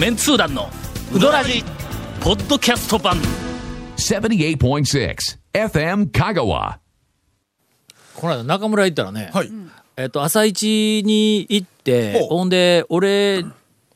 メンツー団のウドラジポッドキャスト版。78.6 FM Kagawa. この間中村行ったらね、はい。えっと朝一に行ってほんで俺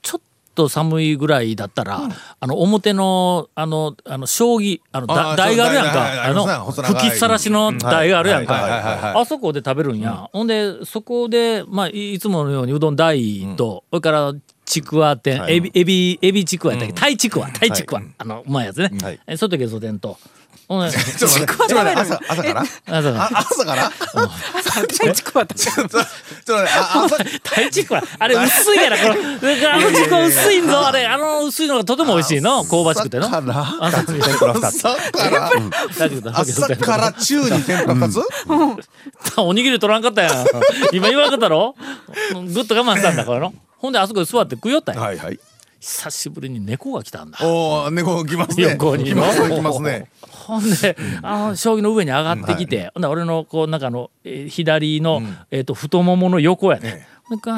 ちょっと寒いぐらいだったら、あの表のあのあの将棋あのだあー台があるやんか。あのありますね細長い吹きさらしの台があるやんか、はいはいはいはい。あそこで食べるんや、ほんでそこでまあいいつものようにうどん大と、それからちくわ天、エビエビエビちくわやったっけ、タイちくわ。タイちくわ、あのうまいやつね、はい。え外ゲソ天とほんで ちょっと待って、ちょっと待って、朝、朝から？朝があ朝から？ちくわだちょっと、ちょっとタイチクワあれ薄いやろこのあのチクワ薄いんぞ。あれあの薄いのがとても美味しいの？香ばしくての。朝から？朝から。朝から？中に天ぷら。二つおにぎり取らんかったやん。今言わんかったろ？ぐっと我慢したんだからのほんであそこで座って食いよったんや。はいはい。久しぶりに猫が来たんだ。おー、猫来ますね。横に。来ますね、来ますね。ほんで、あの将棋の上に上がってきて、ほんで俺のこうなんかあの、えー左の、えっ、と太ももの横やね。でガ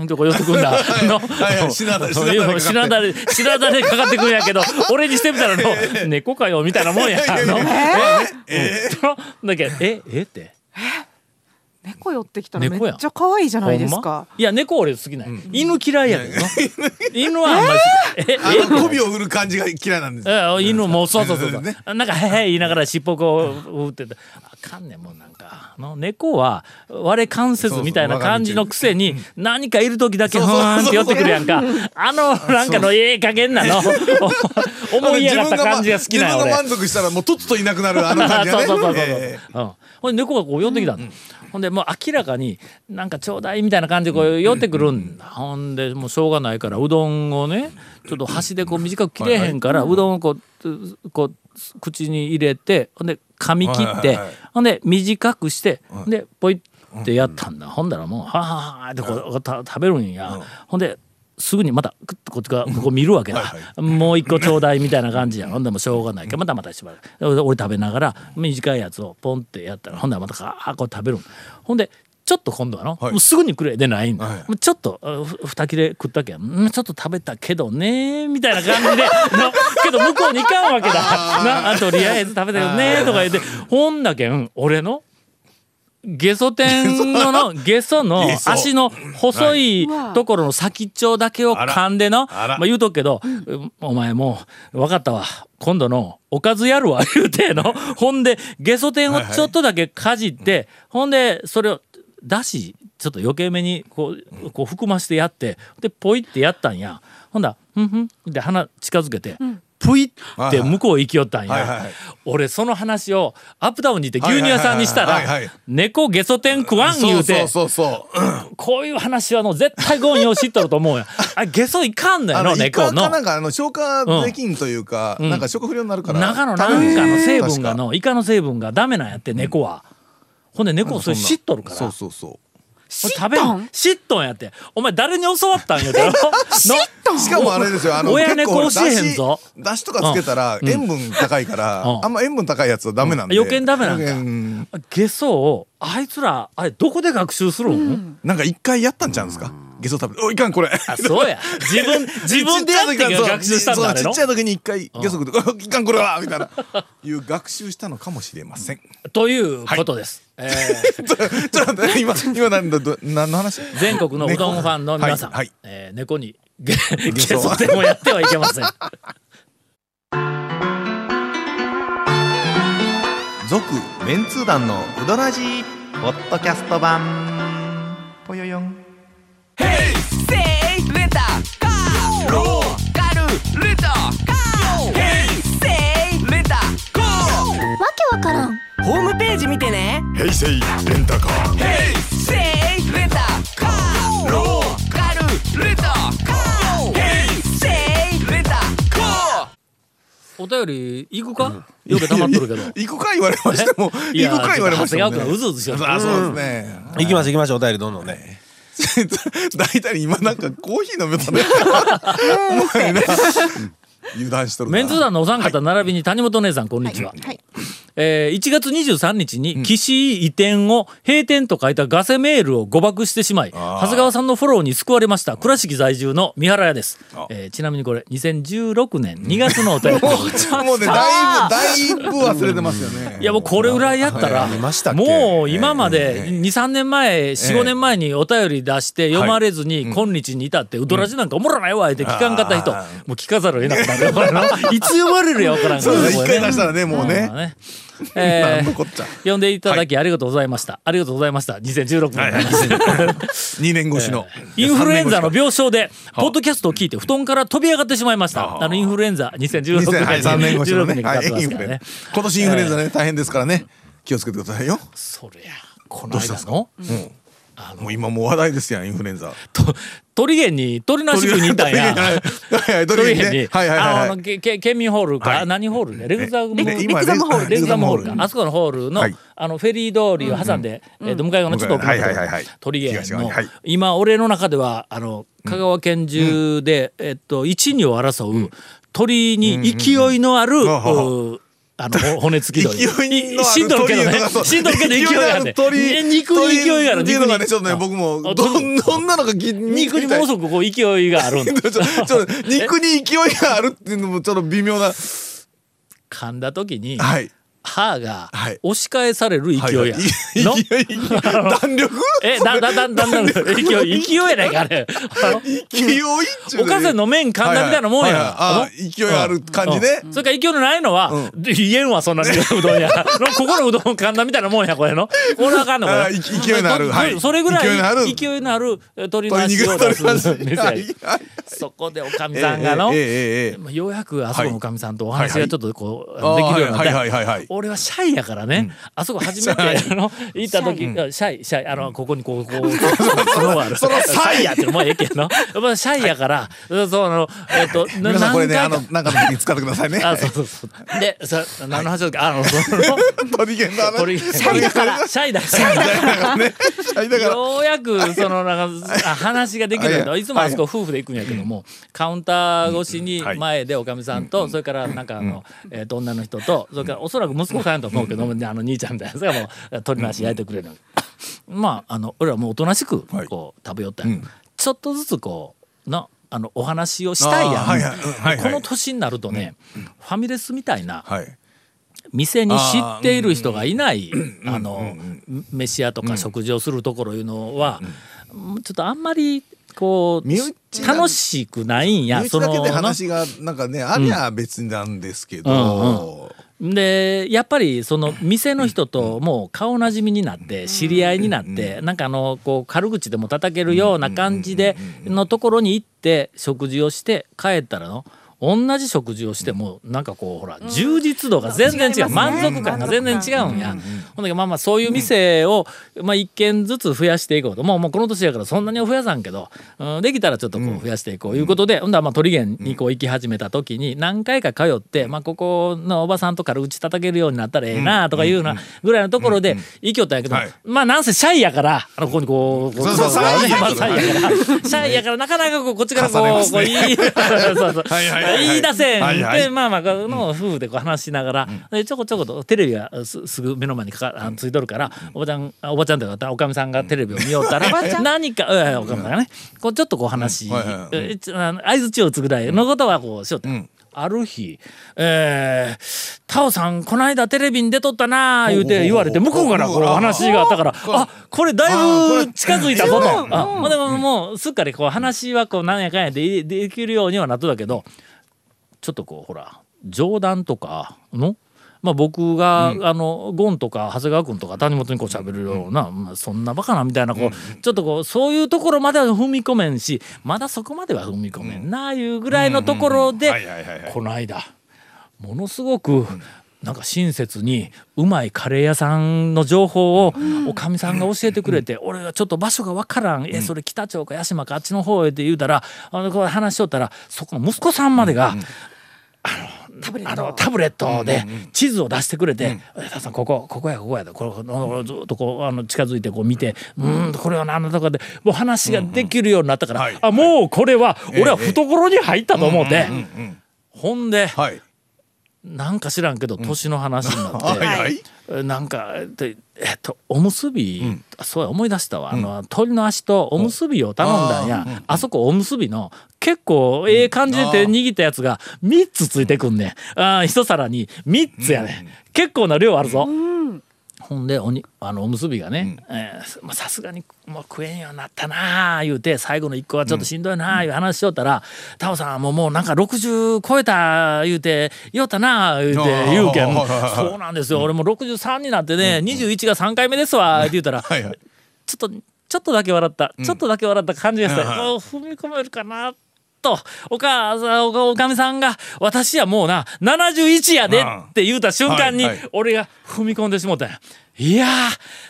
ーンとこう寄ってくんだ。のはいはい。品だそう品だれ品だれかかってくんやけど、俺にしてみたらの猫かよみたいなもんや。えー、だけどええって。猫寄ってきたらめ猫や。っちゃ可愛いじゃないですか。ま？いや猫俺好きなんや、犬嫌いや犬はあんまりえあえの媚びを売る感じが嫌いなんです。ええ犬もそうそうそうそう、ね。なんか「へへ」言いながら尻尾こう振っててあかんねんもうなんか。の猫は我関節みたいな感じのくせに何かいる時だけふーんって寄ってくるやんか。あのなんかのええ加減なの？思いやがった感じが好きなんや俺自分が満足したらもうとっとといなくなるあの感じがね。そうそうそうそう、えうん、ほんで猫がこう寄ってきたの、ほんでもう明らかになんかちょうだいみたいな感じでこう寄ってくるんだ、ほんでもうしょうがないからうどんをねちょっと端でこう短く切れへんからうどんをこうこう口に入れてほんで噛み切って、ほんで短くして、でポイってやったんだ、ほんだらもう「はあはあ」ってこうた食べるんや、ほんですぐにまたクッとこっちがこう見るわけだ。もう一個ちょうだいみたいな感じやんほんでもうしょうがないからまたまたしばらく。俺食べながら短いやつをポンってやったらほんでまたかあこう食べるんほんでちょっと今度はの、はい。もうすぐにくれでないんだ、はい。もうちょっと二切れ食ったけんうんちょっと食べたけどねみたいな感じで のけど向こうに行かんわけだ。なあとりあえず食べたけどねとか言ってほんだけん俺のゲソ天の のゲソの足の細いところの先っちょだけを噛んでの、まあ、言うとくけど、お前もう分かったわ。今度のおかずやるわ 言うての。ほんでゲソ天をちょっとだけかじって、ほんでそれをだしちょっと余計めにこうこう含ましてやってでポイってやったんや。ほんだらふんふん。で鼻近づけて、プイって向こう行きよったんや、はいはいはい。俺その話をアップダウンに行って牛乳屋さんにしたら猫ゲソ天食わん言うて。こういう話はあの絶対ゴンよ知っとると思うや。ん あゲソいかんのよのあの、イ猫の。なんかあの消化できんというか、ん。なんか消化不良になるから。中のなんかの成分がのイカの成分がダメなんやって猫は、ほんで猫それ知っとるから。そうそうそう。食べん？知っとんやって。お前誰に教わったんやての？しかもあれですよ、あの、親結構猫教えへんぞ。だしとかつけたら塩分高いから、うん。あんま塩分高いやつはダメなんで。余計にダメなんだ。うんゲソをあいつらあれどこで学習するん、なんか一回やったんちゃうんですか？ゲソ食べて。おいかんこれ。あそうや。自分 自分でやってから学習したんだちっちゃい時に一回ゲソ食って、おいかんこれはみたいな。いう学習したのかもしれません。ということです、えー。ちょっと待って、今、今なんだ、ど何の話？全国のうどんファンの皆さん、はいはい。えー猫にゲゲソでもやってはいけません。続メンツー団のウドラジーポッドキャスト版便り行くか？よく溜まっとるけど。行くか言われましても、行くか言われましても、長谷川君うずうずしよる。あ、そうですね。行きましょう行きましょうお便りどんどんね。大体今なんかコーヒー飲めたね。お前な油断しとるな。メンツ団のお三方並びに谷本姉さんこんにちは。はいえー1月23日に岸井移転を閉店と書いたガセメールを誤爆してしまい長谷川さんのフォローに救われました。倉敷在住の三原屋です、えーちなみにこれ2016年2月のお便り。もうねだいぶだいぶ忘れてますよね。いやもうこれぐらいやったらもう今まで23年前45年前にお便り出して読まれずに今日に至ってウドラジなんかおもろないわって聞かんかった人。もう聞かざるを得なくなる。いつ読まれるや分からんかそうらね。一回出したらねもうねえー呼んでいただきありがとうございました。ありがとうございました。2016年の話。2年越しの。インフルエンザの病床で、ポッドキャストを聞いて布団から飛び上がってしまいました。あの、インフルエンザ2016越しのはい3年年16越しのね。年にかかってはい。今年インフルエンザね大変ですからね。気をつけてくださいよ。そりゃ、このどうしたんですか間の、もう今もう話題ですやんインフルエンザ。と鳥源に鳥なし区にいたんや。はいはい鳥鳥源に源ね、はいはいはいはい。あの、けけ県民ホールか、はい。何ホールね、レグザムホール。レグザムホール。か。あそこのホールの、はい。あの、フェリー通りを挟んで、えっと、向かい側のちょっと奥のところはいはいはい。はい鳥源の今、俺の中では、あの、香川県中で、えっと、一二を争う、鳥に勢いのある、んうあの、ほ骨付き鳥。勢 いのあるしんどるけどね鳥いうのがそう。しんどるけど勢いがある肉に勢いがある。鳥っていうのがねちょっとねあ僕もあどんどんなのかぎ肉にものすごくこう勢いがあるんだ。肉に勢いがあるっていうのもちょっと微妙な噛んだ時に、はい歯がはい。押し返される勢いや。の？弾力？え、だ、だ、だ、だ、だ、勢い、勢いやないか、あれ。勢いおかせの麺噛んだみたいなもんや。勢いある感じね。うん。それから勢いのないのは、言えんわ、そんなに。うどんや。のここのうどん噛んだみたいなもんや、これの。これあかんの、こ勢いのある。それぐら勢い勢いのある鶏の鶏足を出す。す店やはいはい。そこでおかみさんがの、ようやくあそこのおかみさんとお話がちょっとこう、できるようになって、はいはいはいはい俺はシャイやからね、あそこ初めて。あの行った時シャイ。シャイあのここにこうこうそのがあるそのシャイやってもうええけどのやっぱシャイやから、そうあのえっ、とな皆さんこれねあのなんかの時に使ってくださいねあそうそうそうでさ何の話だっけあのその鳥源のシャイだからシャイだからねシャイだからようやくそのなんかあ話ができるようになはいいつもあそこ夫婦で行くんやけどもカウンター越しにはい前でおかみさんとそれからなんかあのえーと女の人とそれからおそらく息子さんやと思うけどもあの兄ちゃんみたいなやつがもう鶏の足焼いてくれる。まああの俺はもうおとなしくはい。こう食べよったんや。ちょっとずつこうのあのお話をしたいやん。はいはい。この年になるとねファミレスみたいなはい。店に知っている人がいないあの飯屋とか食事をするところいうのはちょっとあんまりこう楽しくないんや。身内だけでの話がなんかねありゃ別なんですけどでやっぱりその店の人ともう顔なじみになって知り合いになってなんかあのこう軽口でも叩けるような感じでのところに行って食事をして帰ったらの同じ食事をしてもなんかこうほら充実度が全然違う。満足感が全然違うんや。ほんだけどまあまあそういう店をまあ一軒ずつ増やしていこうと。もうもうこの年やからそんなには増やさんけどうんできたらちょっとこう増やしていこう。いうことでほんだらまあ鳥源にこう行き始めた時に何回か通ってまあここのおばさんと軽口叩けるようになったらええなとかいうようなぐらいのところで行きよったんやけどはい。まあなんせシャイやからあのここにこうこそう。シャイやから。シャイやから。なかなかこうこっちからこうこう言い。い言い出せん。はいはい。でまあまあこの夫婦でこう話しながら、でちょこちょことテレビがすすぐ目の前にかかついとるからおばちゃんあおばちゃんというかおかみさんがテレビを見よったら何かうんおかみさんがねこうちょっとこう話、相づちを打つぐらいのことはこうしよって。ん。ある日、えー、タオさん、この間テレビに出とったなあ言うて言われて、向こうからこう話があったから、あ、これ。だいぶ近づいたぞと。あ、もうでももうすっかりこう話はこうなんやかんやでできるようにはなっとったけど、ちょっとこうほら冗談とかの、まあ、僕が、あのゴンとか長谷川君とか谷本にこう喋るような、まあ、そんなバカなみたいなこう、ちょっとこうそういうところまでは踏み込めんしまだそこまでは踏み込めんなあいうぐらいのところでこの間ものすごく。なんか親切にうまいカレー屋さんの情報をおかみさんが教えてくれて、俺がちょっと場所がわからん、えそれ北町か八島かあっちの方へって言うたらあのこう話しとったらそこの息子さんまでが、タブレッあのトタブレットで地図を出してくれて「え田さんここここやここや」とこれずっとこうあの近づいてこう見て「うーんこれは何のとかでもう話ができるようになったから、はい。あもうこれは俺は懐に入ったと思って、ほんではいなんか知らんけど年の話になって、なんかでえっとおむすび、あそうや思い出したわ、あの鶏の足とおむすびを頼んだんや、あそこおむすびの結構ええ感じで手握ったやつが3つついてくんねん。あー一皿に3つやね、ん、結構な量あるぞ、ほんでおにあのおむすびがねえーまあさすがにもう食えんようになったなあ言うて最後の1個はちょっとしんどいなあいう話しよったら「タオさんもうもうなんか60超えた言うて言おったなあ」言うて言うけん。はいはいはい「そうなんですよ。俺も63になってね21が3回目ですわ」って言ったら。ちょっとちょっとだけ笑った、ちょっとだけ笑った感じがした、はいはいもう踏み込めるかなとお母さんおおかみさんが「私やもうな71やで」って言うた瞬間に、俺が踏み込んでしもうたんや。いや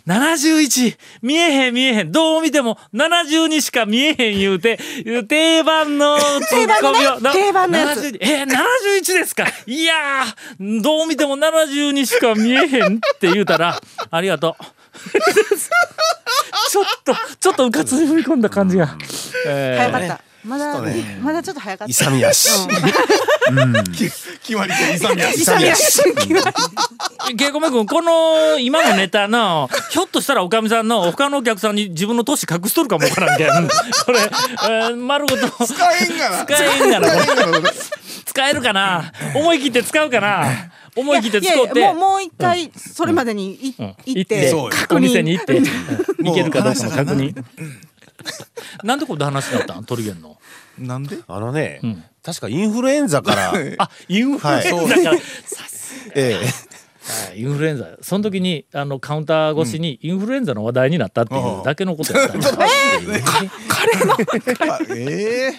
ー71見えへん見えへんどう見ても72しか見えへん言うて 定番のツッコミを、な定番のやつ72えー、71ですか？いやーどう見ても72しか見えへんって言うたらありがとう。ちょっとちょっとうかつに踏み込んだ感じが。えー早かった。まだ、まだちょっと早かった。勇み足。決まり手勇み足。勇み足。ケイコメ君この今のネタのひょっとしたらおかみさんの他のお客さんに自分の年隠しとるかもわからんけん。これ、えー丸ごと。使えんがな。使えんがな。使えんがな。これ使えるかな。思い切って使うかな。思い切って使って。いやもうもう一回それまでにいうん。行っ行ってう。よ確お店に認。行って。いけるかどうかの確認 なんでこんな話だったん？鳥源の。なんで？あのね、ん。確かインフルエンザから。あインフルエンザはい。から、えはいインフルエンザ。その時にあのカウンター越しにインフルエンザの話題になったっていうだけのことやったんだあ え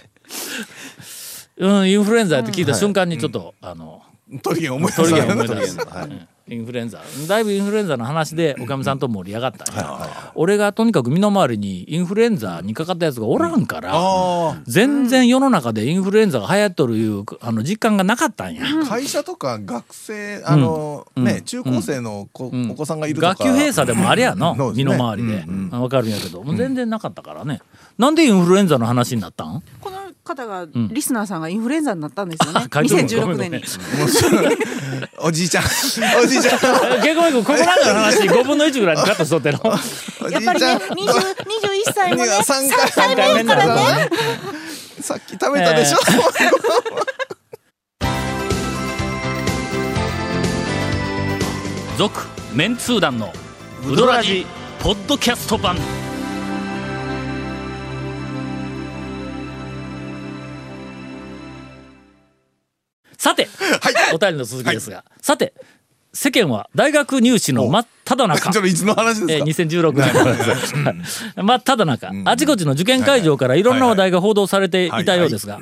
うん、インフルエンザって聞いた瞬間にちょっと、あのえ鳥源思い出鳥した。源思い出す、うんインフルエンザ。だいぶインフルエンザの話でおかみさんと盛り上がったんや、俺がとにかく身の回りにインフルエンザにかかったやつがおらんから、あ全然世の中でインフルエンザが流行っとるいうあの実感がなかったんや、あ会社とか学生あのね中高生の子ん。お子さんがいるとか。学級閉鎖でもあれやの、ね身の回りで、うんわかるんやけど。もう全然なかったからね。なんでインフルエンザの話になったん？この方がリスナーさんがインフルエンザになったんですよね。あ書いてる2016ごめん年に。おじいちゃんおじいちゃん。結構ここなんかの話5分の1ぐらいにカットしとっての。やっぱりねいちゃん20 21歳もね三3回目やからね。さっき食べたでしょ？続メンツー団のウドラジポッドキャスト版。さて、お便りの続きですが、さて世間は大学入試の真っ只中。ちょっといつの話えー、ですか2016年。真っ只中、あちこちの受験会場からいろんな話題が報道されていたようですが、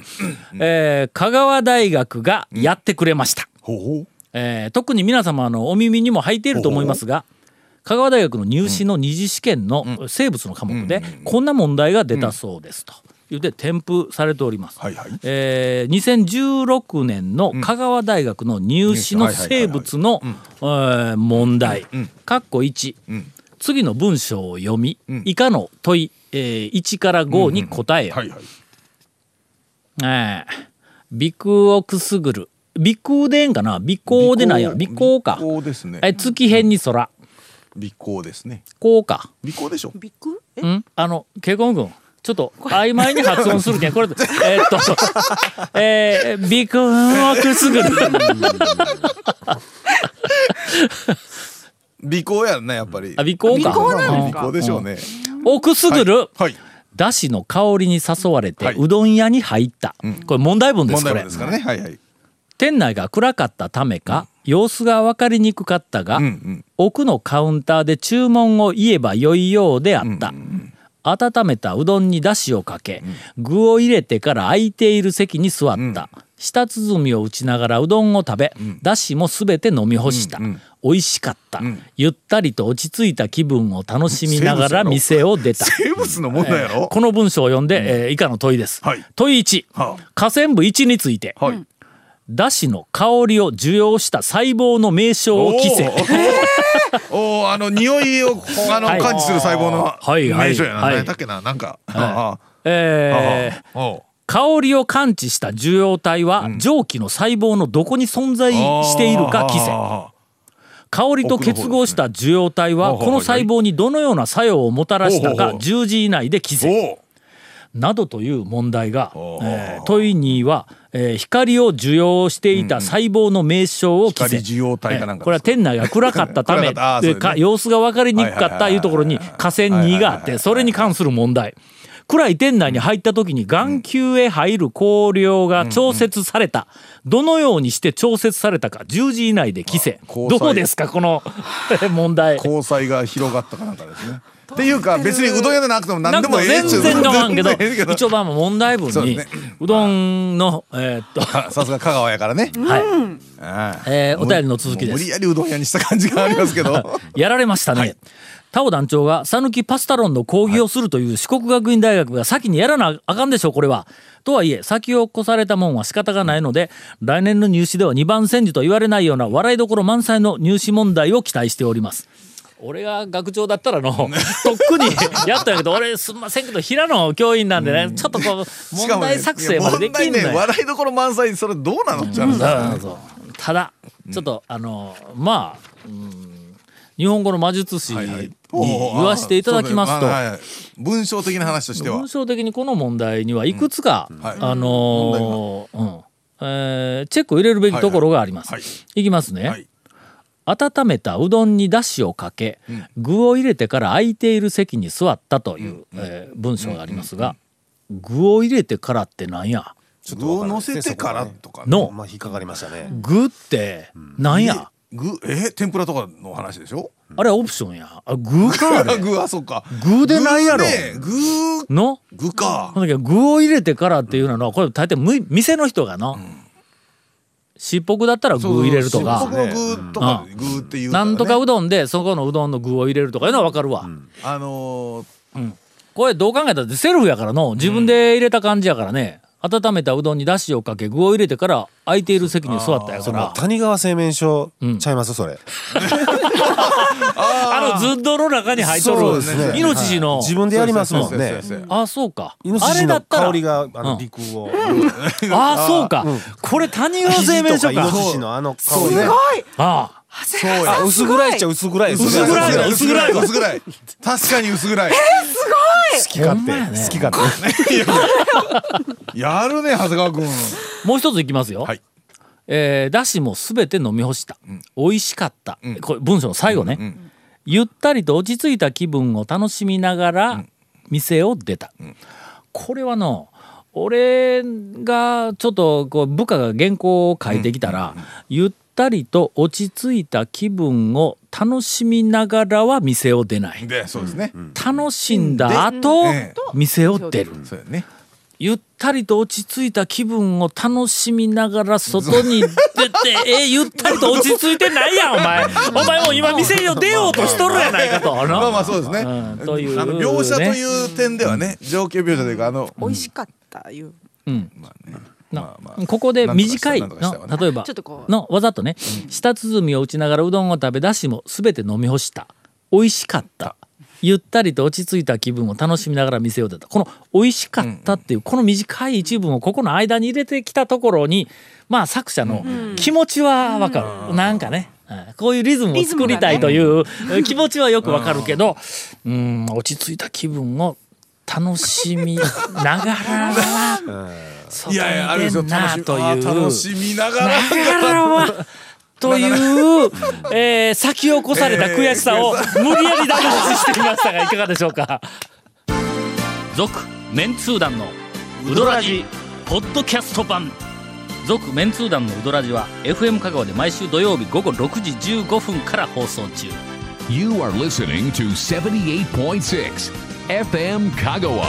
えー香川大学がやってくれました。ほうほう。えー特に皆様のお耳にも入っていると思いますが香川大学の入試の二次試験の生物の科目でこんな問題が出たそうですと言って添付されております。はいはい。えー2016年の香川大学の入試の生物のえー問題。括弧1ん。次の文章を読み以下の問いえー1から5に答えよ。はいはい。えー鼻腔をくすぐる。鼻腔でええんかな？鼻孔でないやろ？鼻孔か。鼻孔ですね。え月辺に空。鼻孔ですね。こうか。鼻孔でしょ。ビッグえ？うん？あのケイコン君ちょっと曖昧に発音するけんこれえーっとえー、鼻腔をくすぐる。鼻孔やんなやっぱり。あ鼻孔か。鼻孔なん鼻孔でしょうね。をくすぐる、はい。だしの香りに誘われて、はい。うどん屋に入った、これ問題文ですこれ。問題文ですからね。はいはい。店内が暗かったためか、様子が分かりにくかったが、うんうん。奥のカウンターで注文を言えばよいようであった、温めたうどんにだしをかけ、具を入れてから空いている席に座った、舌鼓を打ちながらうどんを食べ、だしもすべて飲み干した、美味しかった、ゆったりと落ち着いた気分を楽しみながら店を出た。生物の問題やろ？この文章を読んで、えー以下の問いです、はい。問い1、は河川部1について、はいだしの香りを受容した細胞の名称を記せ。おー。おーあの匂いをあのはい感知する細胞のはい。はい。名称やな。はい。何だっけな？なんか。あえー香りを感知した受容体は蒸気の細胞のどこに存在しているか記せ。あ香りと結合した受容体はこの細胞にどのような作用をもたらしたかほうほうほう。10時以内で記ーせ。おうなどという問題が、おえー問いには、えー光を受容していた細胞の名称を記せ、光受容体かなんかですか？これは店内が暗かったため ね。か様子が分かりにくかったいうところに河川2があってそれに関する問題。暗い店内に入った時に眼球へ入る光量が調節された、どのようにして調節されたか10時以内で記せ。交際。どうですかこの 問題。交際が広がったかなんかですねっていうか別にうどん屋でなくても何でもええ全然構わんけど。一応まあ問題文にそうどんのえーっとあ さすが香川やからね、はい。えーお便りの続きです。無理やりうどん屋にした感じがありますけど。やられましたね。タオ団長が讃岐パスタ論の講義をするという四国学院大学が先にやらなあかんでしょうこれは。とはいえ先を越されたもんは仕方がないので来年の入試では2番煎じと言われないような笑いどころ満載の入試問題を期待しております。俺が学長だったらの とっくにやったんやけど俺すんませんけど平野教員なんでねちょっとこう問題作成までできんね笑いどころ満載それどうなの？って話そうそうそうただちょっとあのまあ、うん日本語の魔術師に言わせていただきますと、文章的な話としては。文章的にこの問題にはいくつか、はい。あのーうん。えーチェックを入れるべきところがあります。はいい。きますね。はい温めたうどんにだしをかけ、具を入れてから空いている席に座ったという、えー文章がありますが、具を入れてからってなんや？具を乗せてからとかね。の。まあ引っかかりましたね。具ってなんや、具え天ぷらとかの話でしょ？あれはオプションや。あ具かあれ。具あそうか。具でないやろ。具ね。具。の？具か。ほんだけ？ど具を入れてからっていうのはこれ大抵む店の人がの、しっぽくだったら具入れるとか。そうそうしっぽくの具とかう具っていうなんとかうどんでそこのうどんの具を入れるとかいうのは分かるわ、あのーこれどう考えたってセルフやからの。自分で入れた感じやからね、温めたうどんにだしをかけ具を入れてから空いている席に座ったやから。谷川製麺所ん。ちゃいます？それ。あのずっとの中に入っとるそうですね。イノシシの、自分でやりますもんね。あそうか。イノシあれシのだったら。香りがあうん。の鼻腔を。あそうか、これ谷川製麺所か。イノシシのあの香りね。ね。ああ。そうや。あ薄暗いっちゃ薄暗いですね。薄暗い。わ薄暗い。薄暗い。確かに薄暗い好き勝手ね。好き勝手。やるね長谷川君。もう一ついきますよ。はい。えーだしもすべて飲み干した、美味しかった、これ文章の最後ね、ゆったりと落ち着いた気分を楽しみながら店を出た、これはの俺がちょっとこう部下が原稿を書いてきたら、ゆったりと落ち着いた気分を楽しみながらは店を出ない。でそうですね。楽しんだ後、ええ店を出る。そうやね。ゆったりと落ち着いた気分を楽しみながら外に出て、え、ゆったりと落ち着いてないやん、お前。お前もう今店を出ようとしとるやないかと。まあまあそうですね。うんという。あの描写とねいう点ではね情景描写というかあの美味しかったいう。うん。まあね。なまあまあ。ここで短いの例えばちょっとこう。のわざとね、舌鼓を打ちながらうどんを食べだしも全て飲み干した。美味しかった。ゆったりと落ち着いた気分を楽しみながら店を出た。この「美味しかった」っていうこの短い一文をここの間に入れてきたところにまあ作者の気持ちはわかる、なんかね。うん。こういうリズムを作りたいという気持ちはよくわかるけどうん落ち着いた気分を楽しみながら。外 いやいやあれにですよ。楽しという。あ楽しみながら。ながらはという、えー先を越された悔しさを無理やりダメ出ししてみましたがいかがでしょうか？続メンツー団のウドラジポッドキャスト版。続メンツー団のウドラジは FM 香川で毎週土曜日午後6時15分から放送中。You are listening to 78.6 FM Kagawa.